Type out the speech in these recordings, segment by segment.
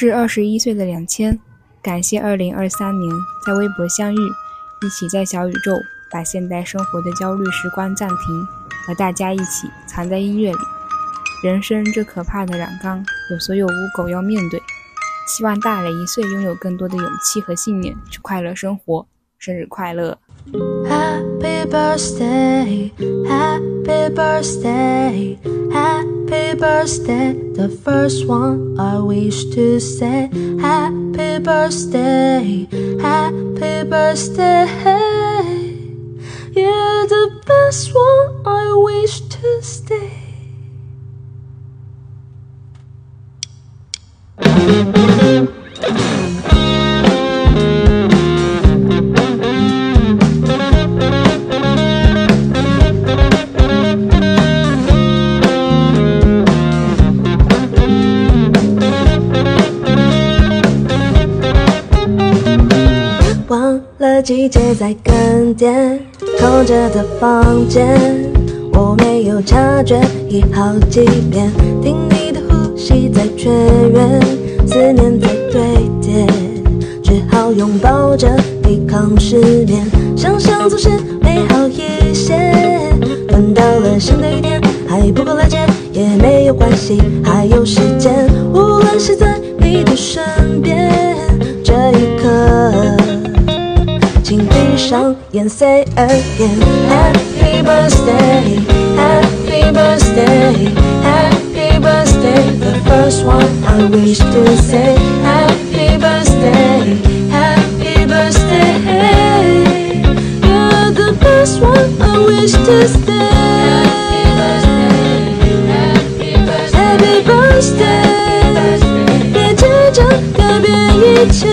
是二十一岁的两千，感谢二零二三年在微博相遇，一起在小宇宙把现代生活的焦虑时光暂停，和大家一起藏在音乐里。人生这可怕的染缸，有所有污垢要面对。希望大了一岁，拥有更多的勇气和信念去快乐生活。生日快乐！Happy birthday, the first one I wish to say. Happy birthday, happy birthday. You're the best one I wish to stay. 街在更迭，空着的房间，我没有察觉已好几遍。听你的呼吸在确认，思念在堆叠，只好拥抱着抵抗失眠。想象总是美好一些，闻到了新的雨点，还不够了解，也没有关系，还有时间。上眼，say again。Happy birthday, happy birthday, happy birthday. The first one I wish to say. Happy birthday, happy birthday. You're the best one I wish to stay. Happy birthday，别倔强，改变一切。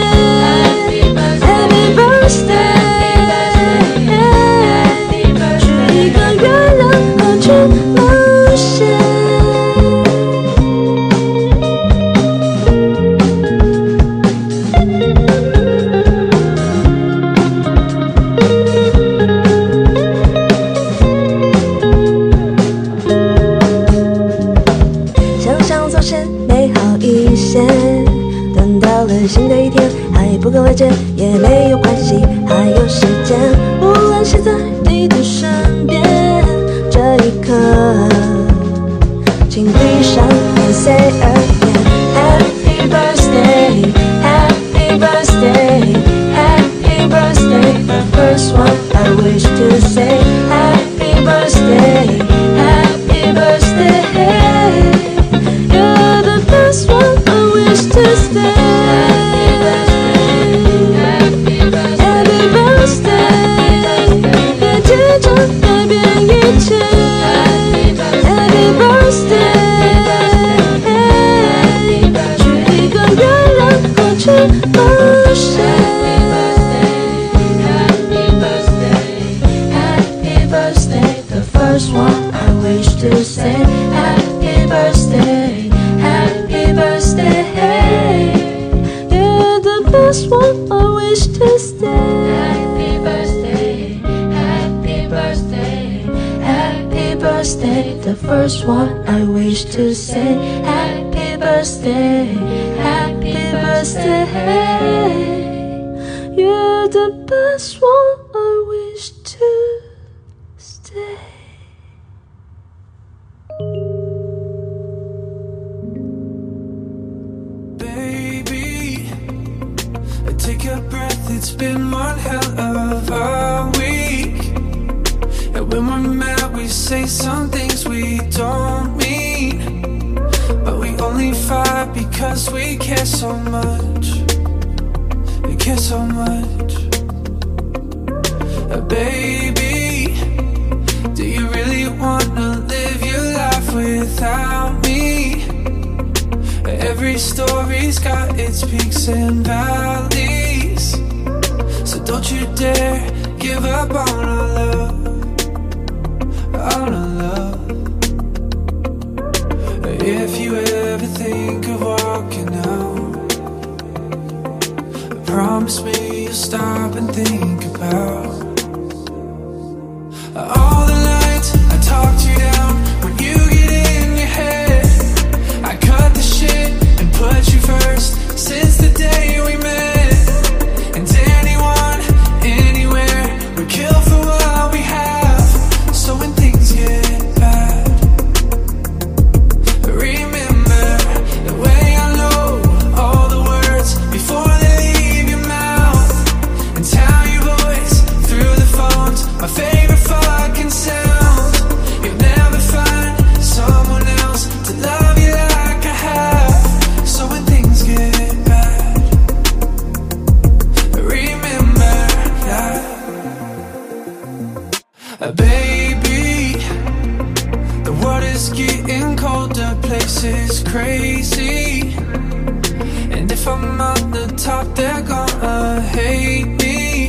top, they're gonna hate me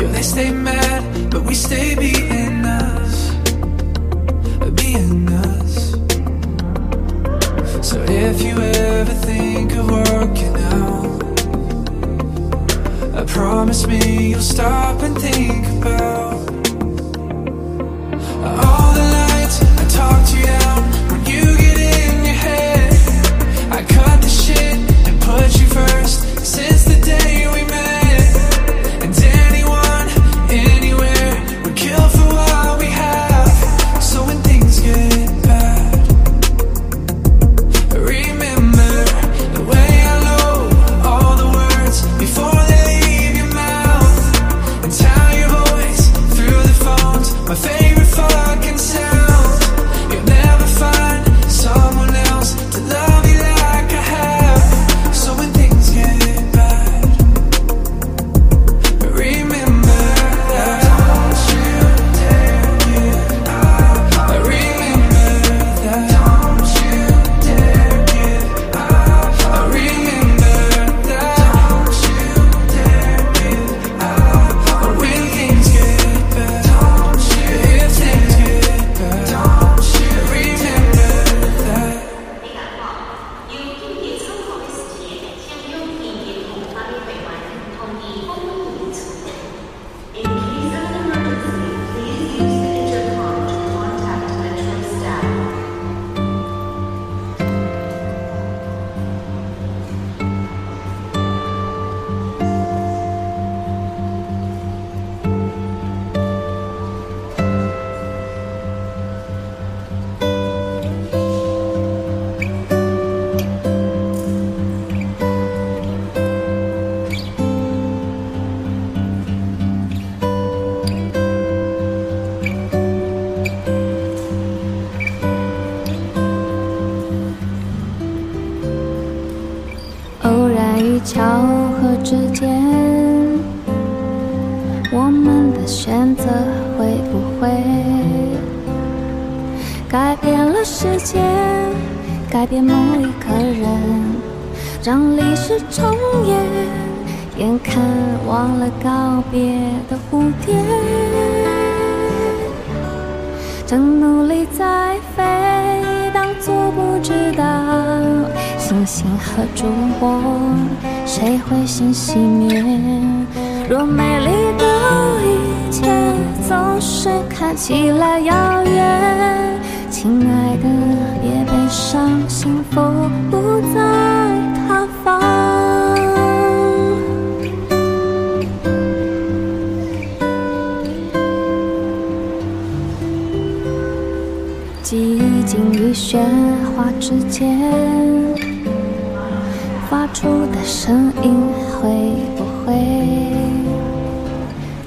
Yeah, they stay mad, but we stay being us Being us So if you ever think of working out I promise me you'll stop and think about 是看起来遥远，亲爱的，别悲伤，幸福不在他方。寂静与雪花之间，发出的声音会不会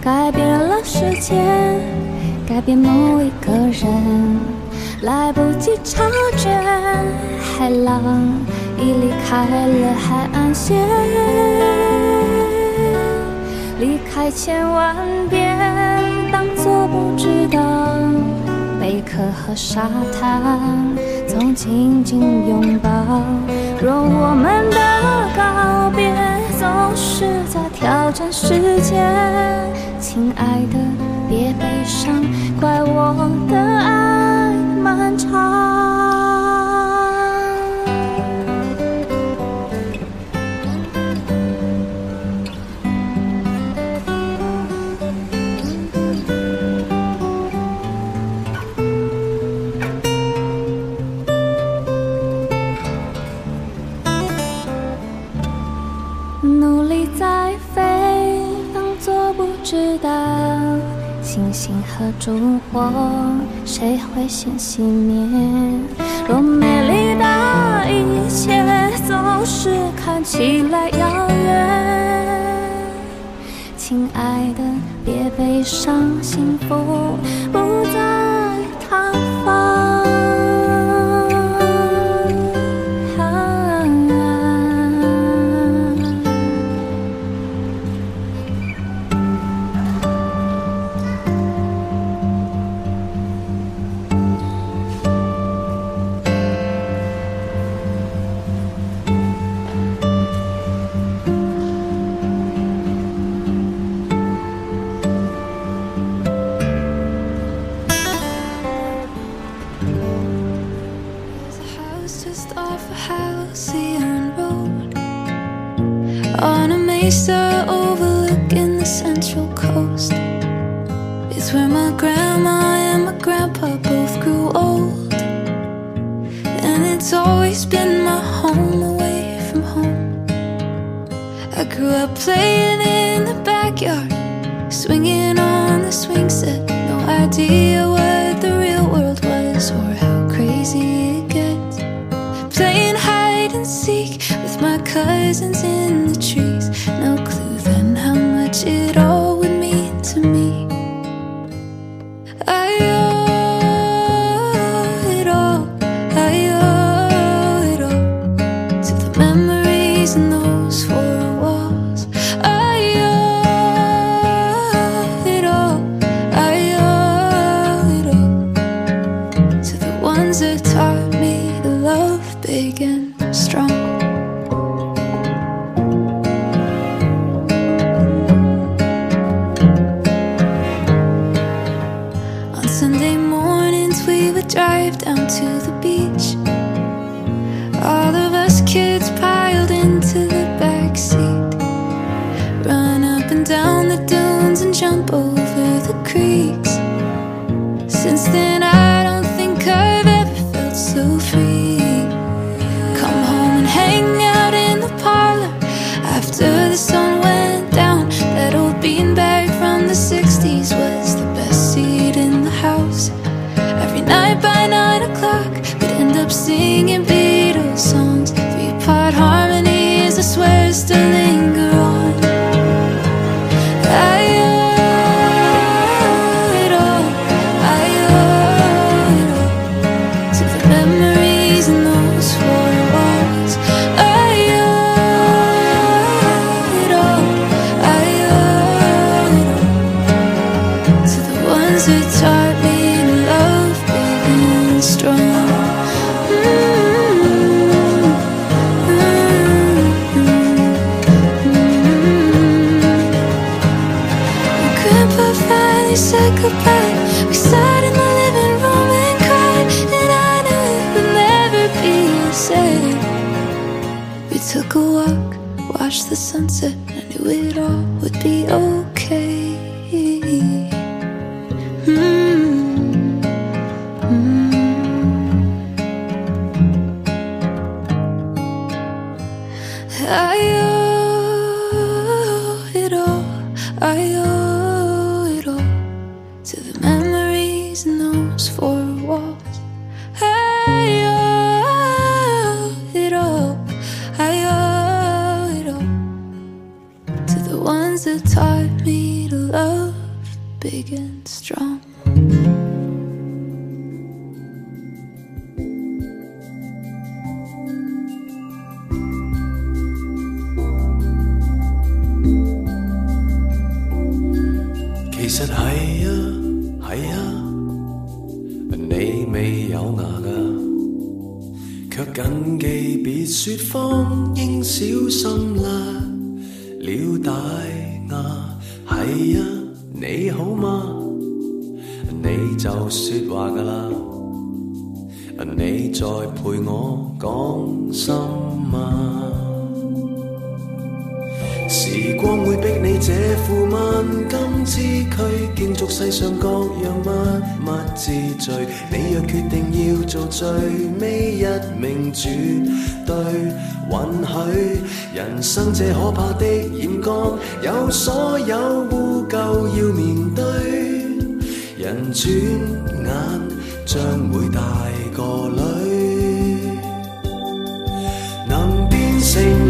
改变了世界？改变某一个人，来不及察觉，海浪已离开了海岸线，离开千万遍，当作不知道。贝壳和沙滩从紧紧拥抱，若我们的告别总是在挑战时间，亲爱的。别悲伤，怪我的爱漫长。烛火，谁会先熄灭？多美丽的一切总是看起来遥远，亲爱的，别悲伤，幸福不再探方。my cousins in the trees. No clue then how much it all. 未有牙噶，却谨记别说谎，应小心拉了大牙。系呀，你好吗？你就说话噶啦，你在陪我讲心吗？时光会逼你这副万金之躯，建足世上各样物物之最。你若决定要做最尾一名，绝对允许。人生这可怕的眼光，有所有污垢要面对。人转眼将会大个女，能变成。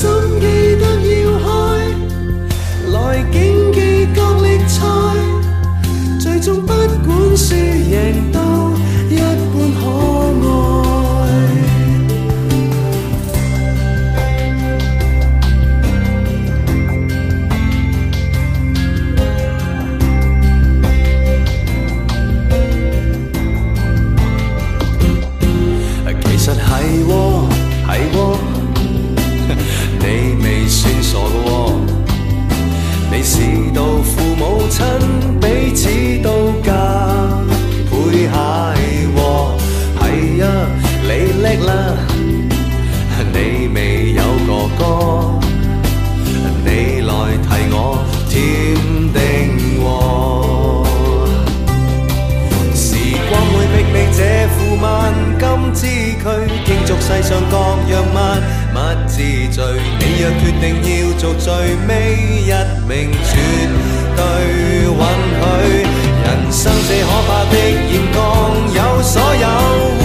so 各样万物之最，你若决定要做最尾一名，绝对允许。人生这可怕的现状，有所有。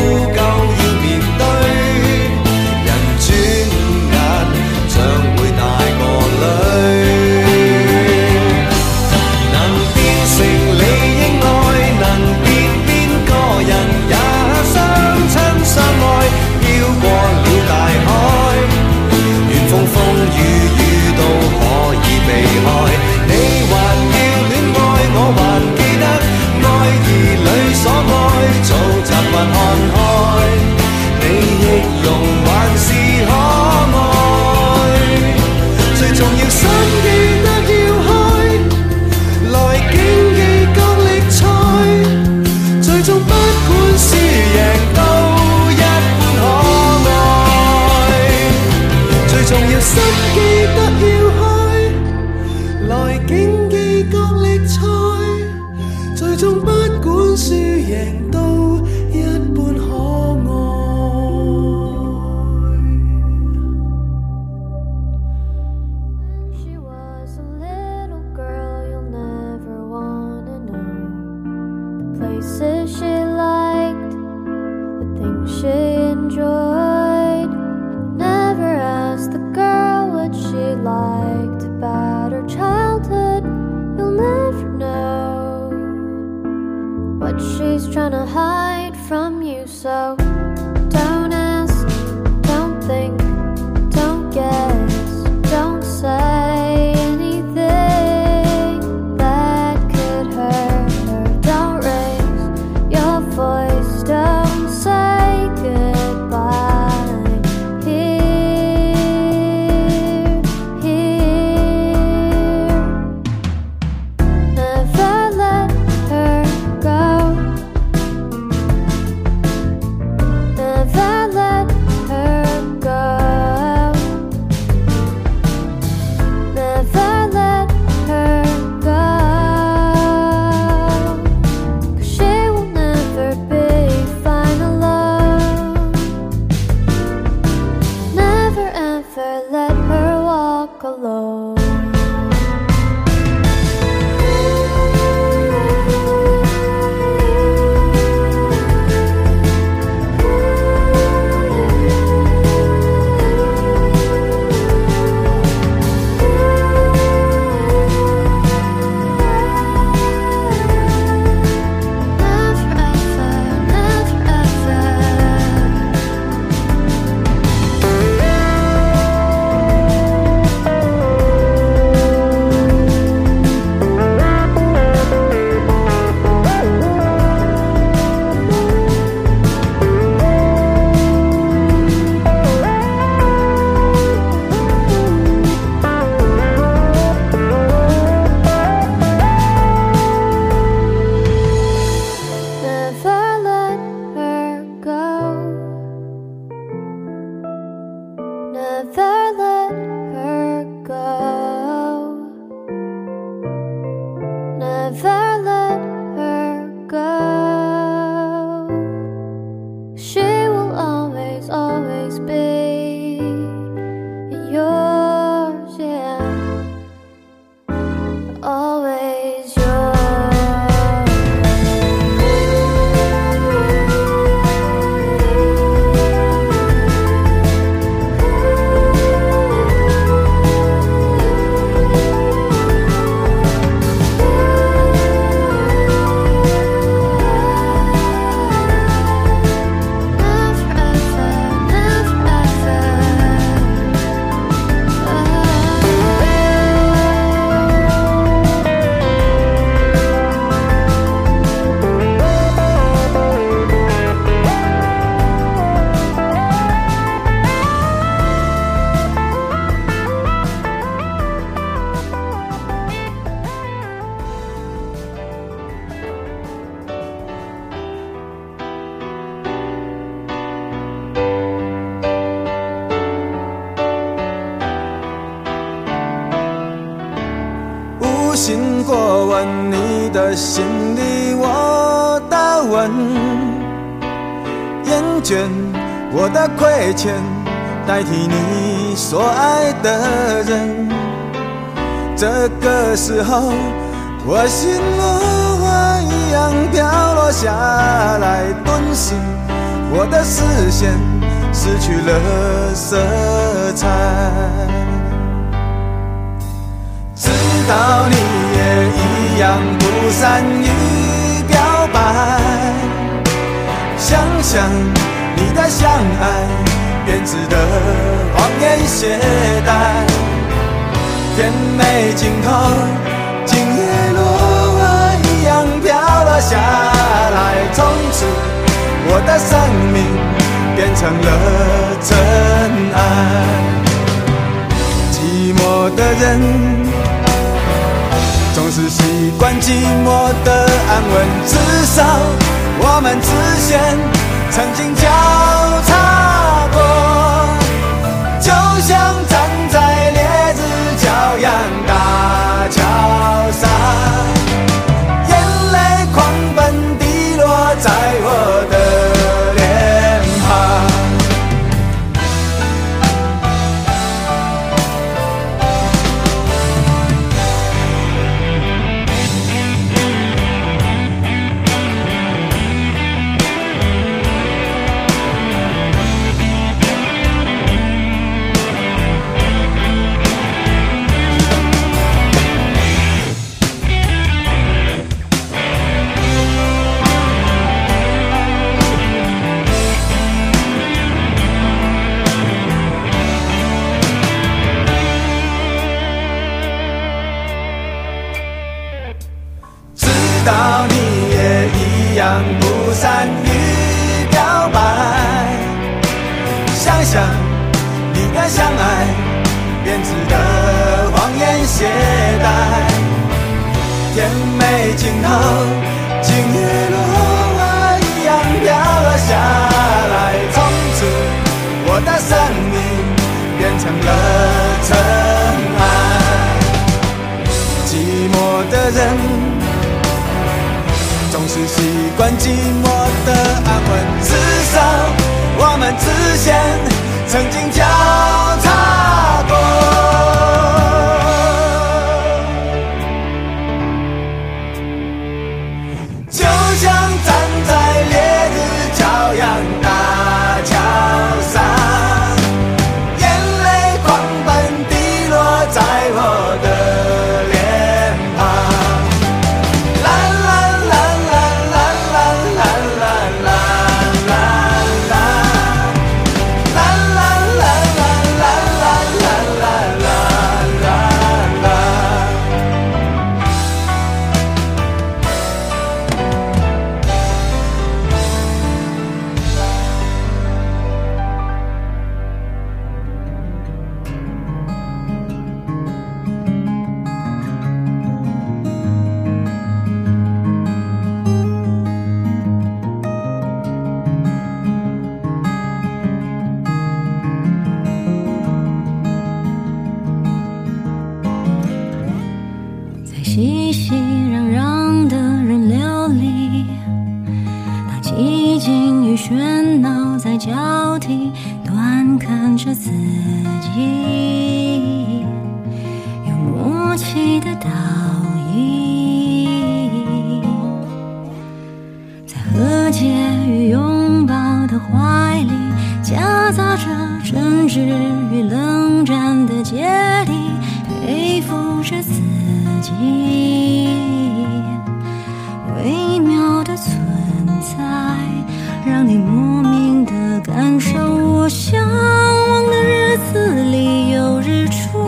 向往的日子里有日出，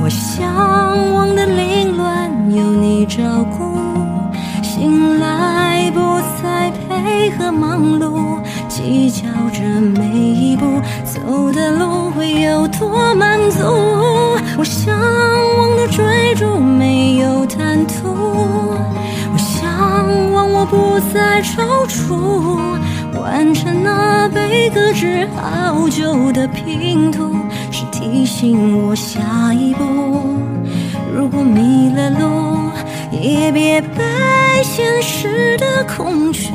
我向往的凌乱有你照顾。醒来不再配合忙碌，计较着每一步走的路会有多满足。我向往的追逐没有贪图，我向往我不再踌躇。完成那被搁置好久的拼图，是提醒我下一步。如果迷了路，也别被现实的空缺。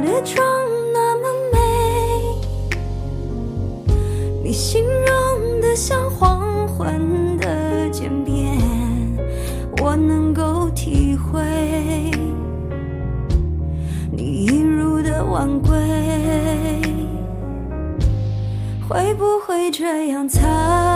的妆那么美，你形容的像黄昏的渐变，我能够体会。你一如的晚归，会不会这样才？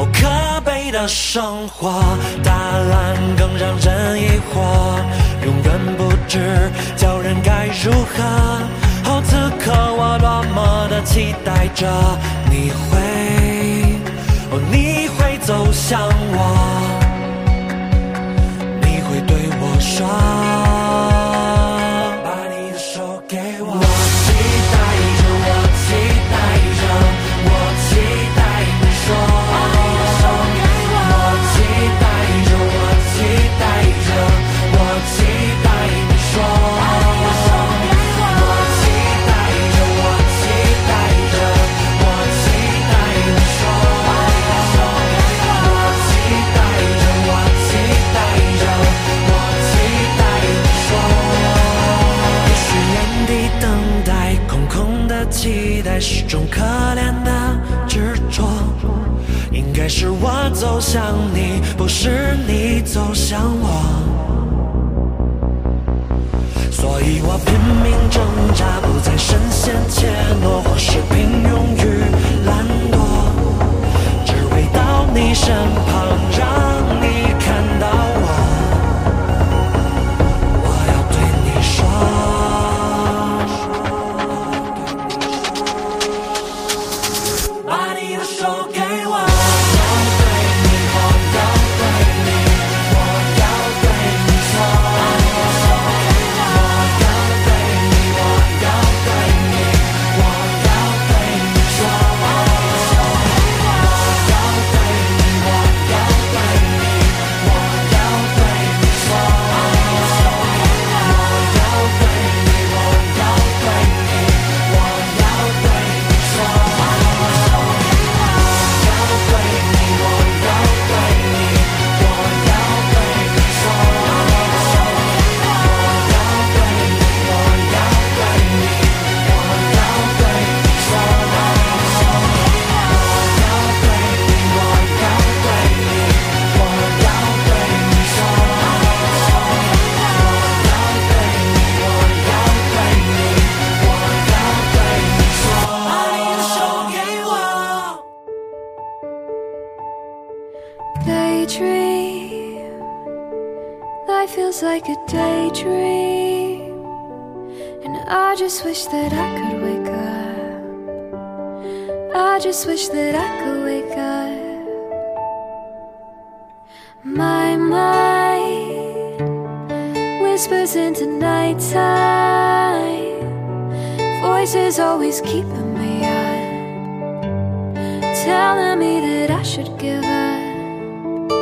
哦，可悲的生活，答案更让人疑惑，永远不知叫人该如何。哦，此刻我多么的期待着，你会，哦，你会走向我，你会对我说。种可怜的执着，应该是我走向你，不是你走向我。所以我拼命挣扎，不再深陷怯懦或是平庸与懒惰，只为到你身旁。让。wish that I could wake up. I just wish that I could wake up. My mind whispers into nighttime. Voices always keeping me up, telling me that I should give up.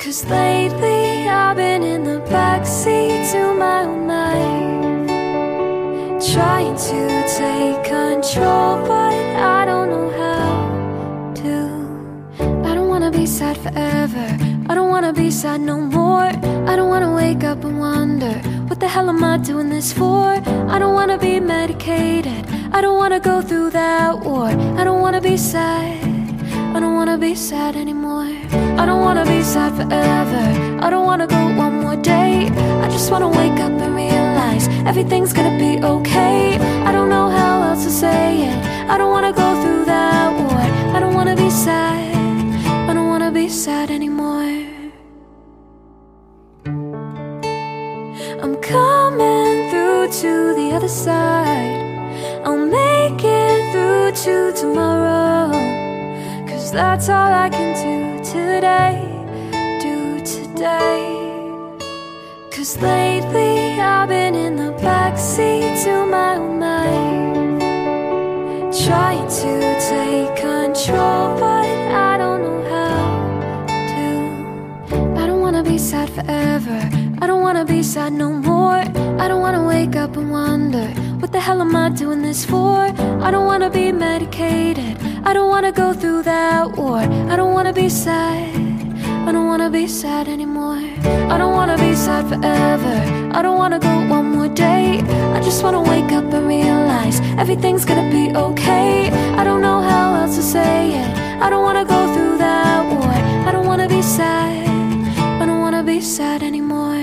Cause lately I've been in the backseat to my trying to take control, but I don't know how to. I don't wanna be sad forever. I don't wanna be sad no more. I don't wanna wake up and wonder what the hell am I doing this for? I don't wanna be medicated. I don't wanna go through that war. I don't wanna be sad. I don't wanna be sad anymore. I don't wanna be sad forever. I don't wanna go one more day. I just wanna wake up and realize. Everything's gonna be okay I don't know how else to say it I don't wanna go through that war I don't wanna be sad I don't wanna be sad anymore I'm coming through to the other side I'll make it through to tomorrow Cause that's all I can do today Do today lately I've been in the backseat to my own mind Trying to take control but I don't know how to I don't wanna be sad forever I don't wanna be sad no more I don't wanna wake up and wonder What the hell am I doing this for? I don't wanna be medicated I don't wanna go through that war I don't wanna be sad I don't wanna be sad anymore. I don't wanna be sad forever. I don't wanna go one more day. I just wanna wake up and realize everything's gonna be okay. I don't know how else to say it. I don't wanna go through that war. I don't wanna be sad. I don't wanna be sad anymore.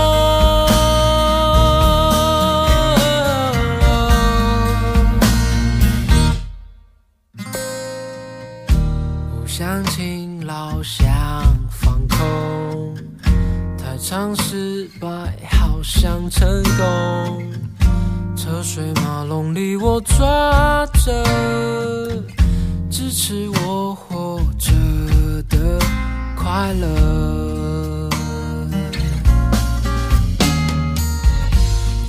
尝失败，好想成功。车水马龙里，我抓着支持我活着的快乐。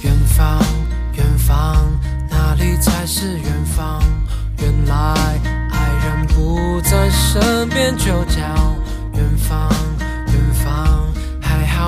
远方，远方，哪里才是远方？原来爱人不在身边，就叫远方。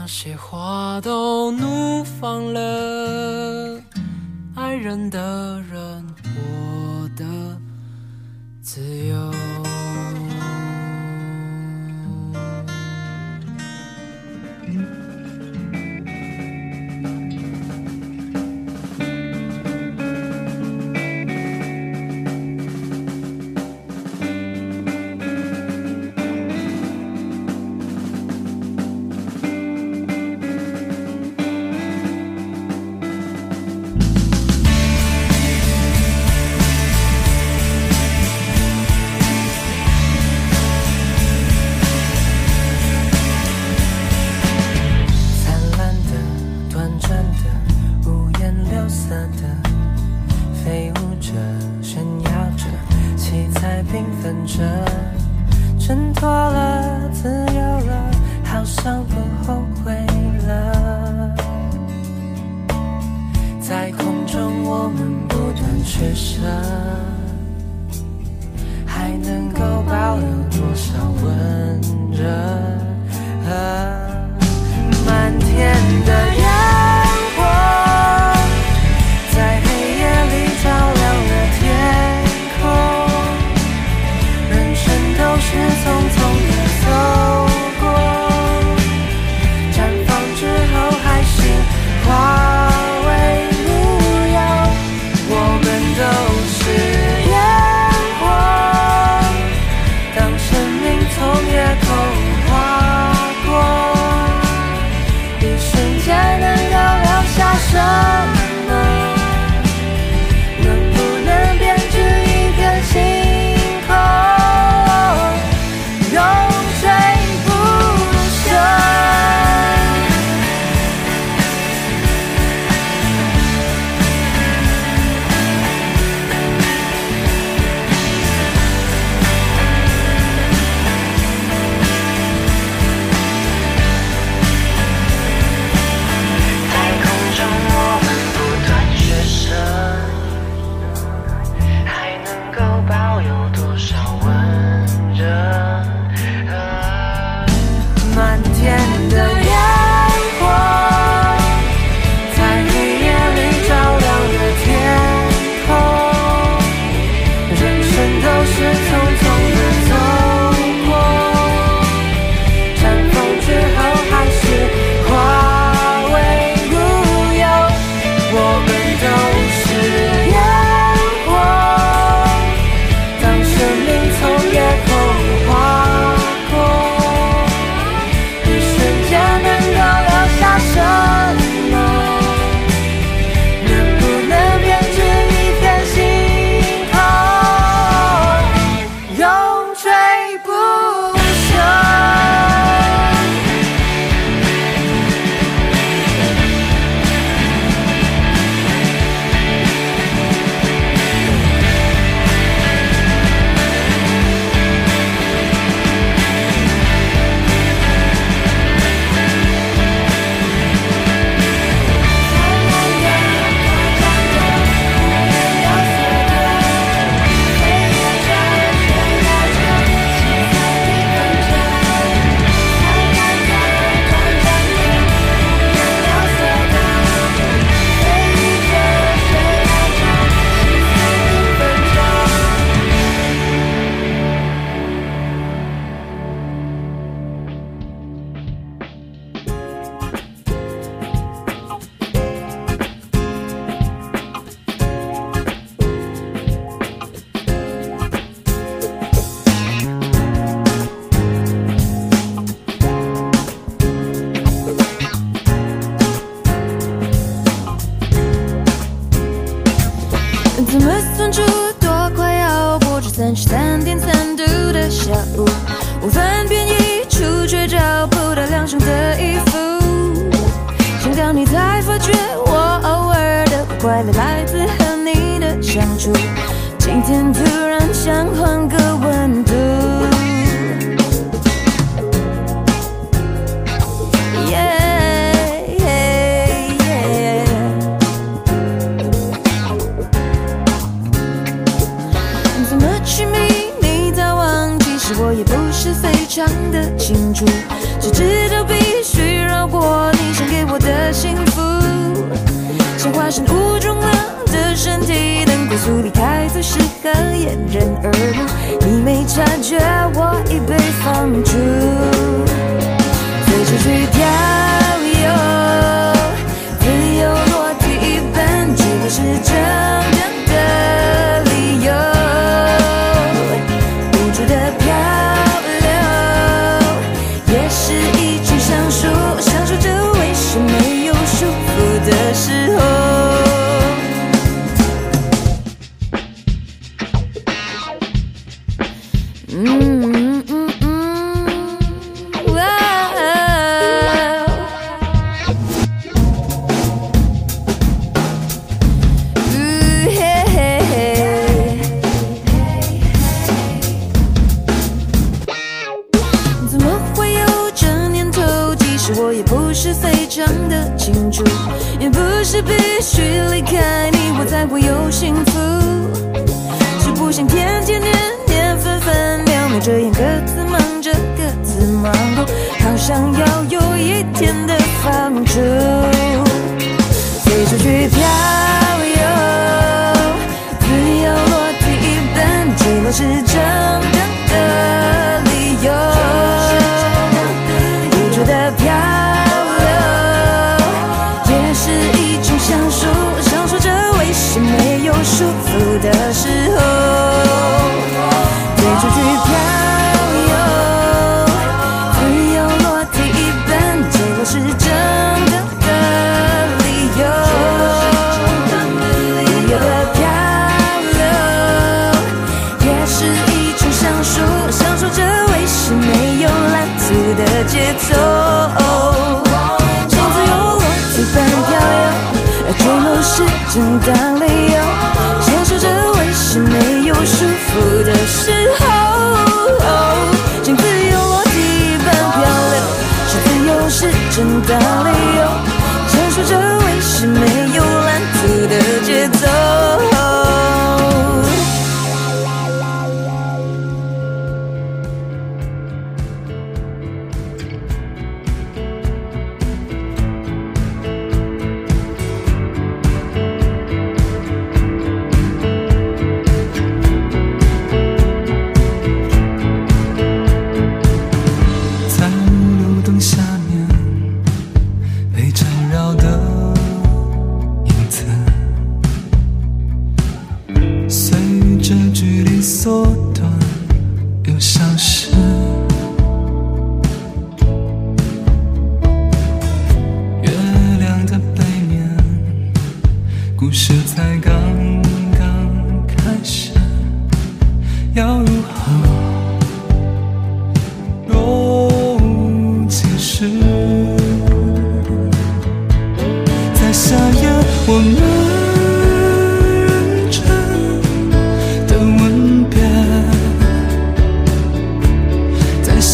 那些花都怒放了，爱人的人，我的自由。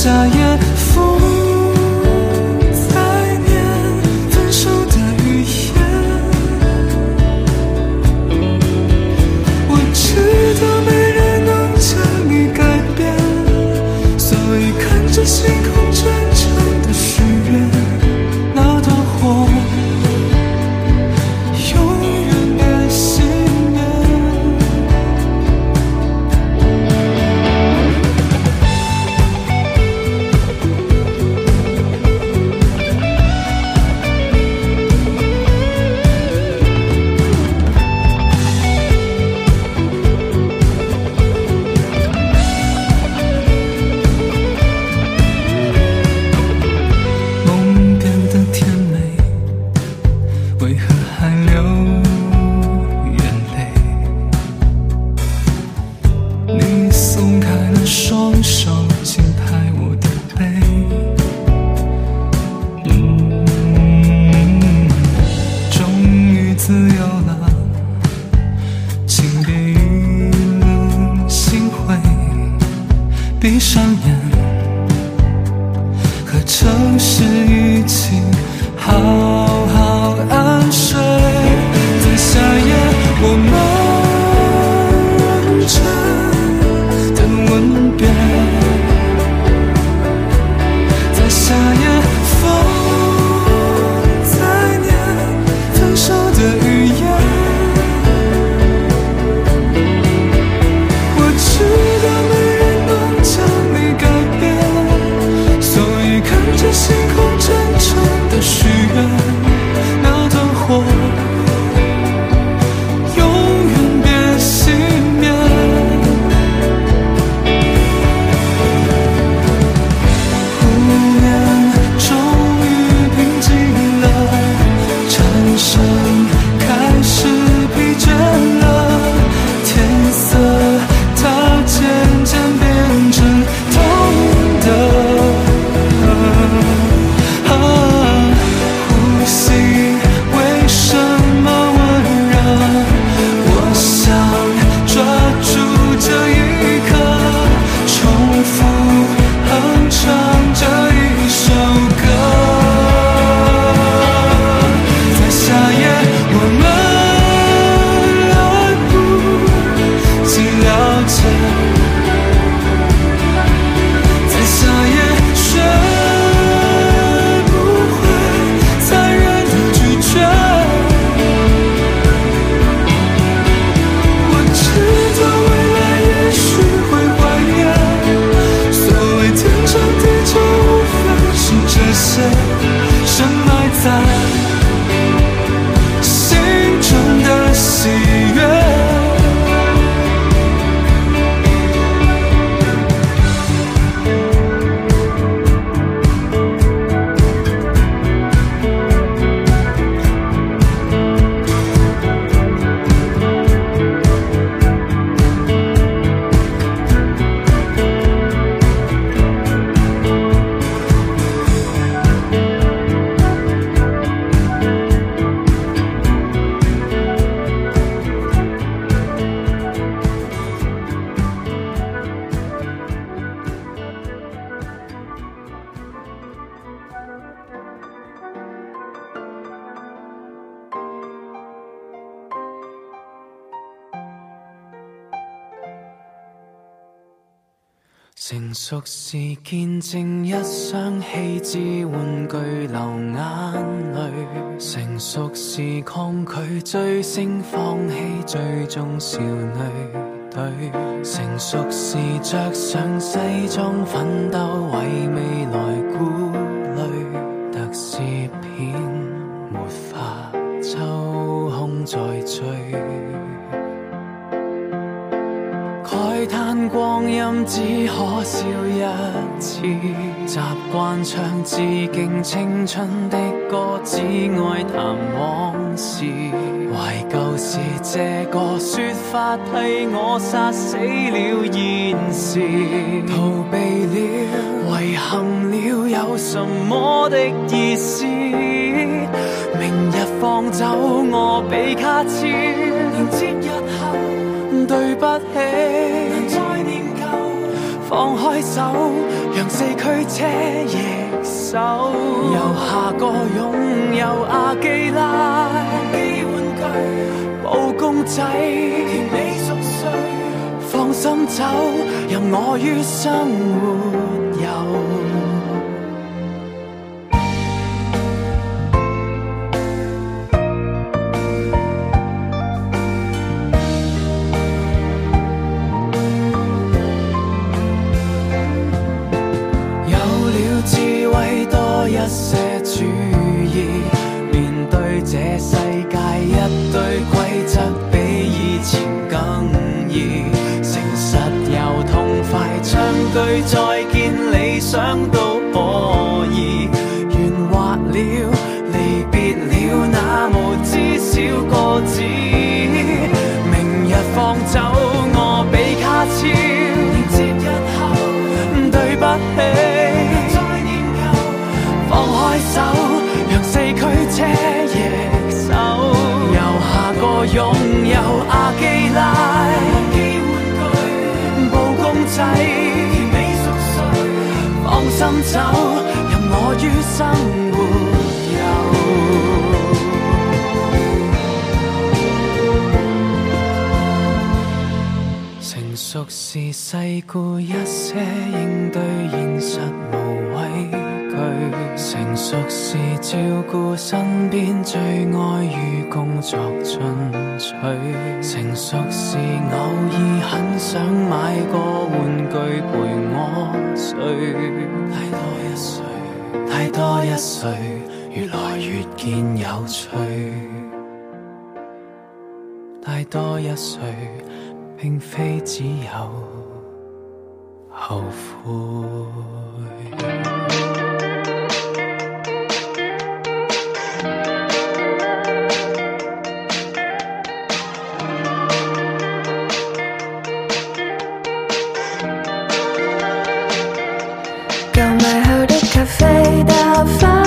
夏夜。是见证一双弃置玩具流眼泪，成熟是抗拒追星，放弃追宗少女队，成熟是着上西装奋斗，为未来顾虑，特摄片没法抽空再追。慨叹光阴只可笑一次，习惯唱致敬青春的歌，只爱谈往事。怀旧是这个说法替我杀死了现时，逃避了，遗憾了，有什么的意思？明日放走我，比卡超。对不起，再念放开手，让四驱车逆手。由下个拥有阿基拉，布公仔，熟睡，放心走，任我于生活游。一些注意，面对这世界一堆规则，比以前更易。诚实又痛快，唱句再见，理想。任我于生活游，成熟时世故一些，应对现实。熟是照顾身边最爱与工作进取，成熟是偶尔很想买个玩具陪我睡。太多一岁，太多一岁，越来越见有趣。太多一岁，并非只有后悔。飞到。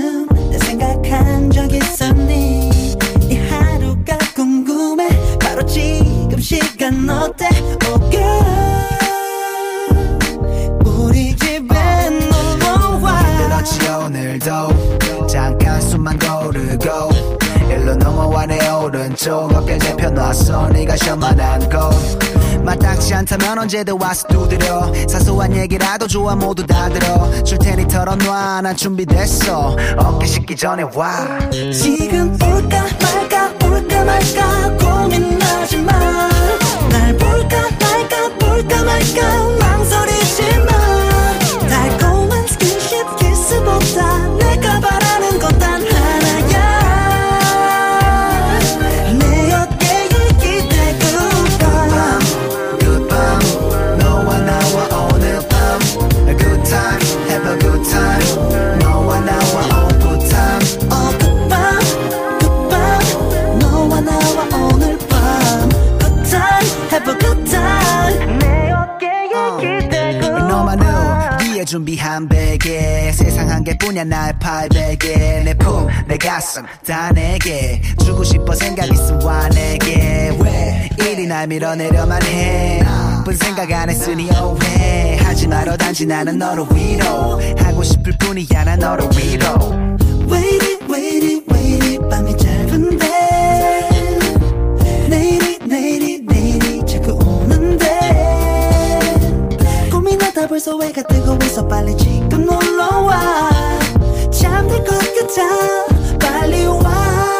번쯤 내 생각한 적 있었니 네 하루가 궁금해 바로 지금 시간 어때 속 어깨 내펴놨어 네가 셔만한 거 마땅치 않다면 언제든 와서 두드려 사소한 얘기라도 좋아 모두 다 들어 줄 테니 털어놔 난 준비됐어 어깨 씻기 전에 와 지금 볼까 말까 볼까 말까 고민하지 마 날 볼까 말까 볼까 말까 준비한 베개 세상 한 개뿐이야 날의 팔베개 내 품, 내 가슴 다 내게 주고 싶어 생각 있음 와 내게 왜 일이 날 밀어내려만 해 나쁜 생각 안 했으니 오해하지 말어 단지 나는 너를 위로 하고 싶을 뿐이야 나 너를 위로 Wait it, wait it, wait it 밤이 짧은 벌써 왜가 뜨고 있서 빨리 지금 놀러와 잠들 것 같아 빨리 와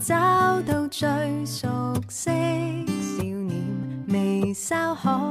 找到最熟悉笑脸，微稍可。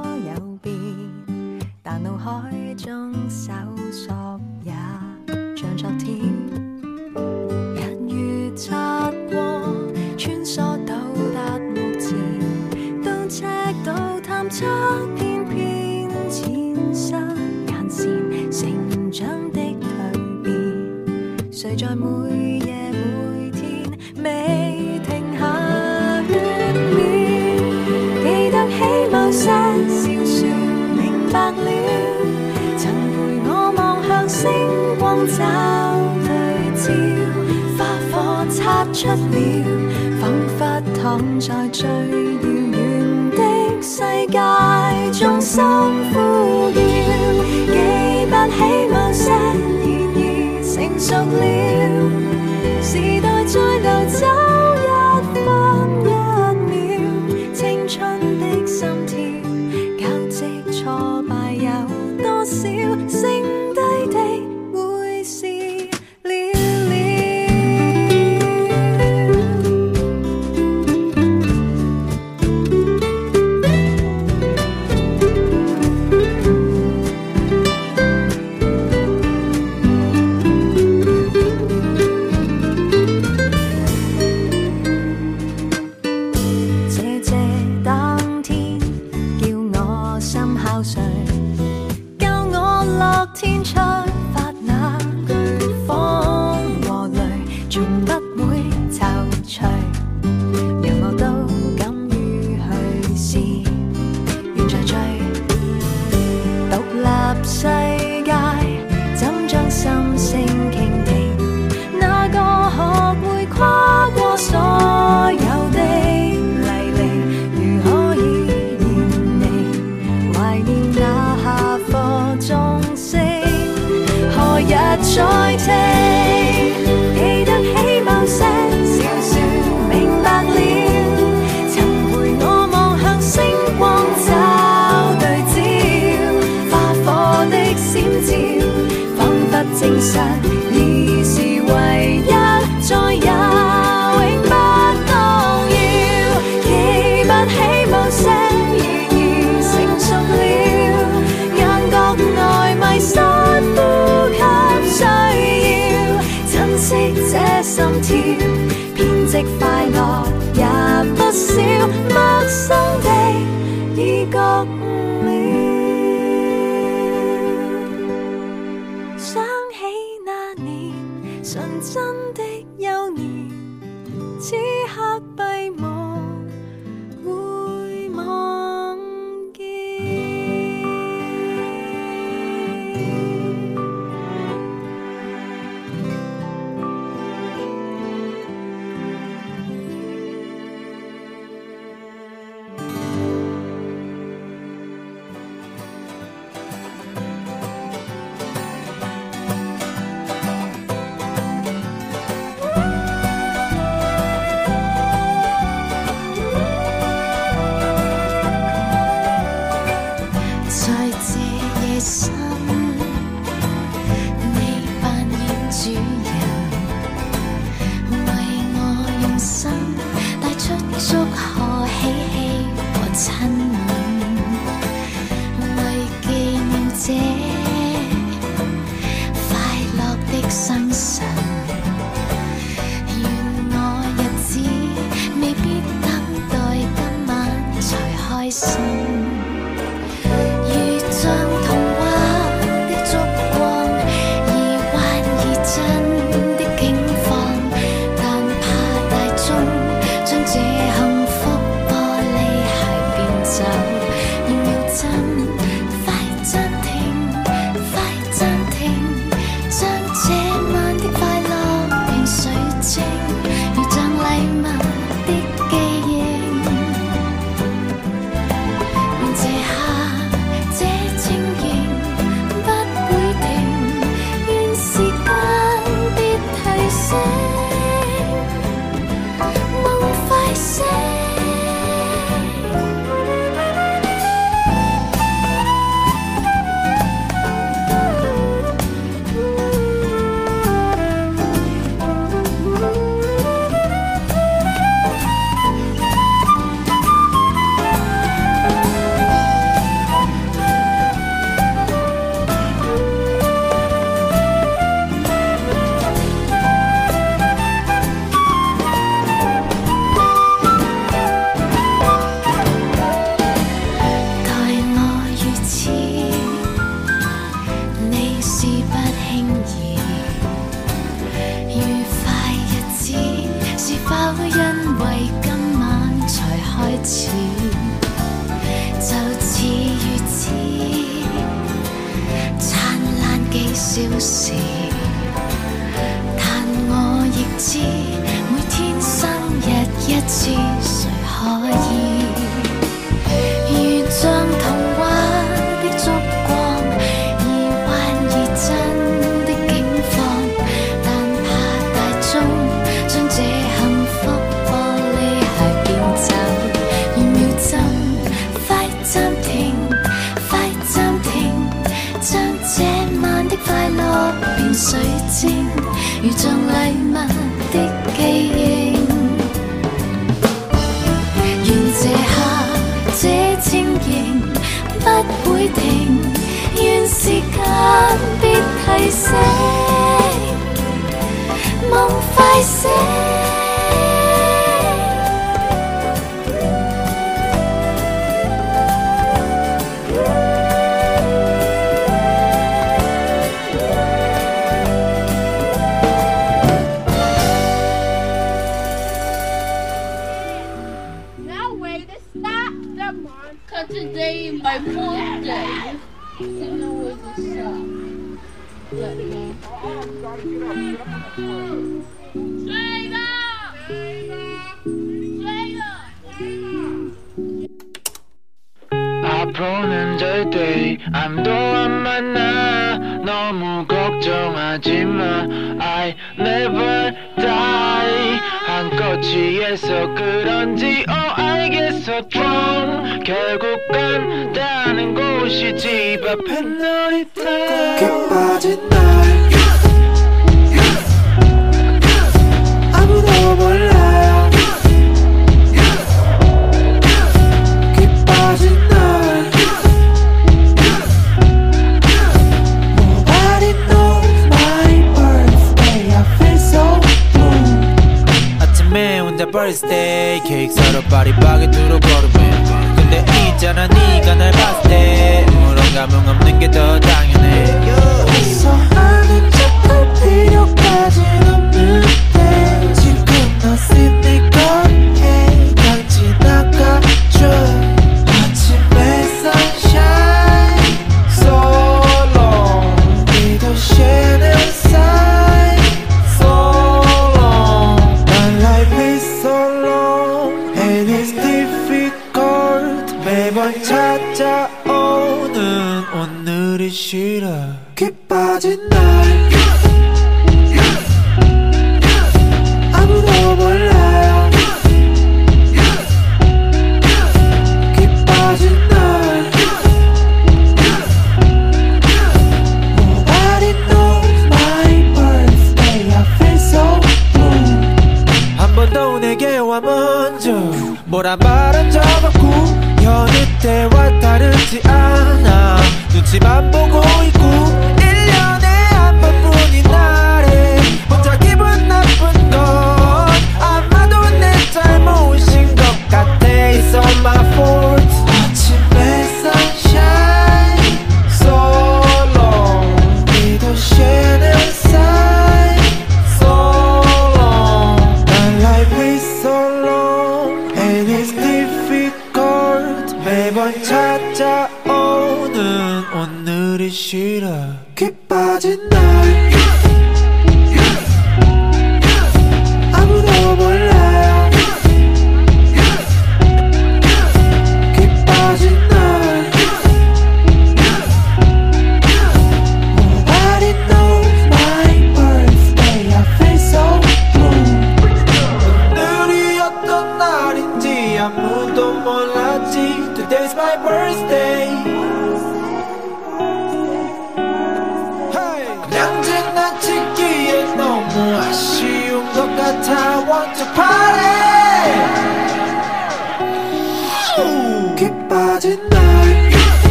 的闪照，仿佛证实已是唯一。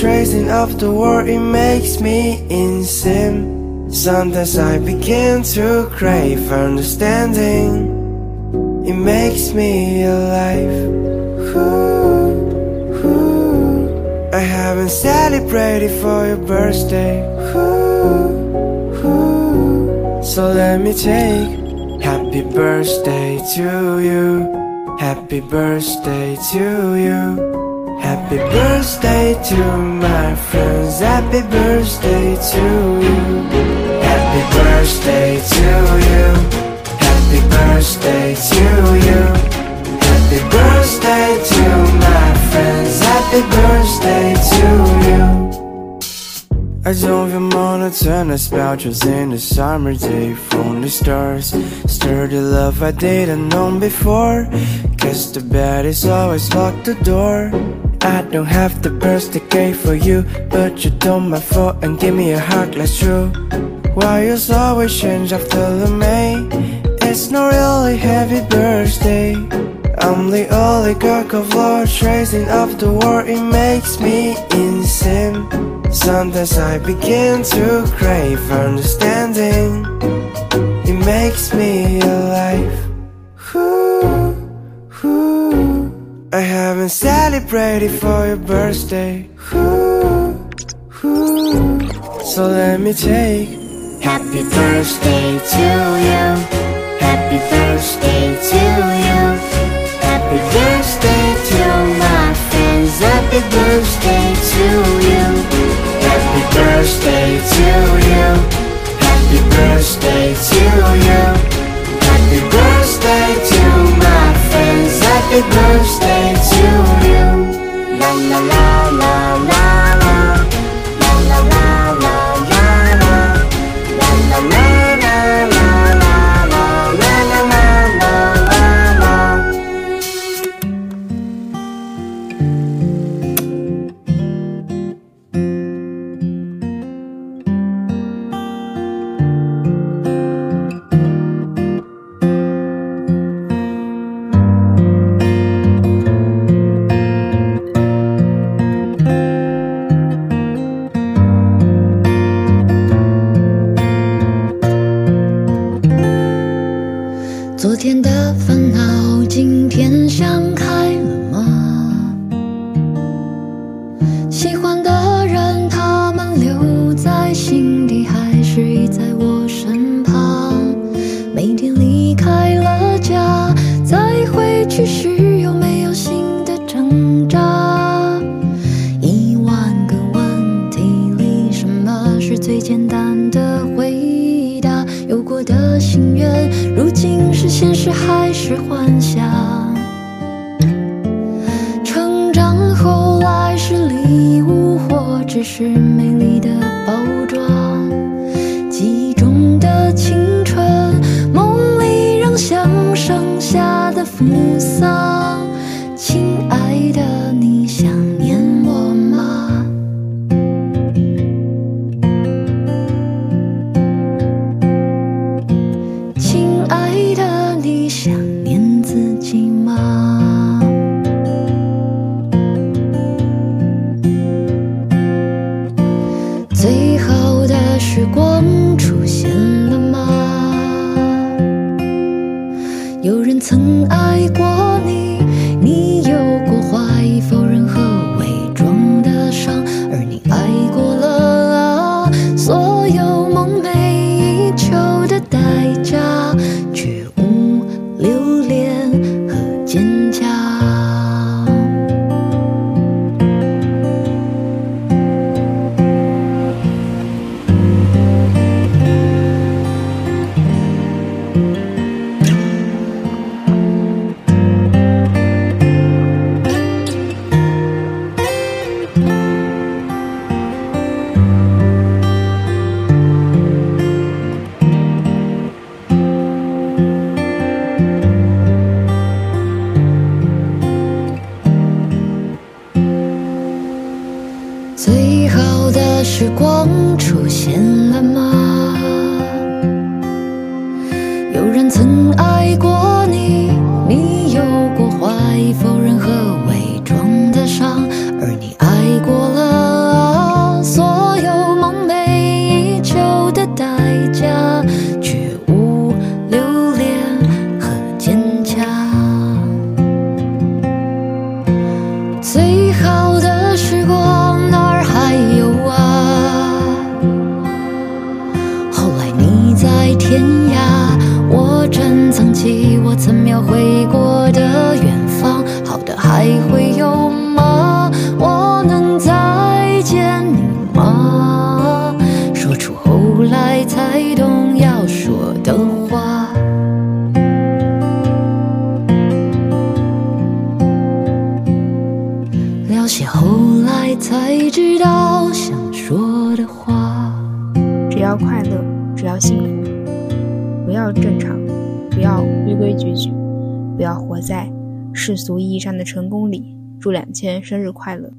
tracing of the world, it makes me insane Sometimes I begin to crave understanding It makes me alive ooh, ooh. I haven't celebrated for your birthday ooh, ooh. So let me take Happy birthday to you Happy birthday to you Happy birthday to my friends Happy birthday to you Happy birthday to you Happy birthday to you Happy birthday to my friends Happy birthday to you I don't feel Spout Bouchers in the summer day From the stars stir the love I didn't know before Cause the bed is always locked the door I don't have the burst to gave for you But you don't my fault and give me a hug that's true Why you always change after the May It's not really happy birthday I'm the oligarch of lords raising up the war, it makes me insane Sometimes I begin to crave understanding It makes me alive ooh, ooh. I haven't celebrated for your birthday ooh, So let me take Happy birthday to you Happy birthday to you Happy birthday to my friends Happy birthday to you Happy birthday to you Happy birthday to you Happy birthday to my friends Happy birthday to you La la la la 是幻想，成长后来是礼物，或只是美丽的包装。记忆中的青春，梦里仍像盛夏的风骚。生日快乐！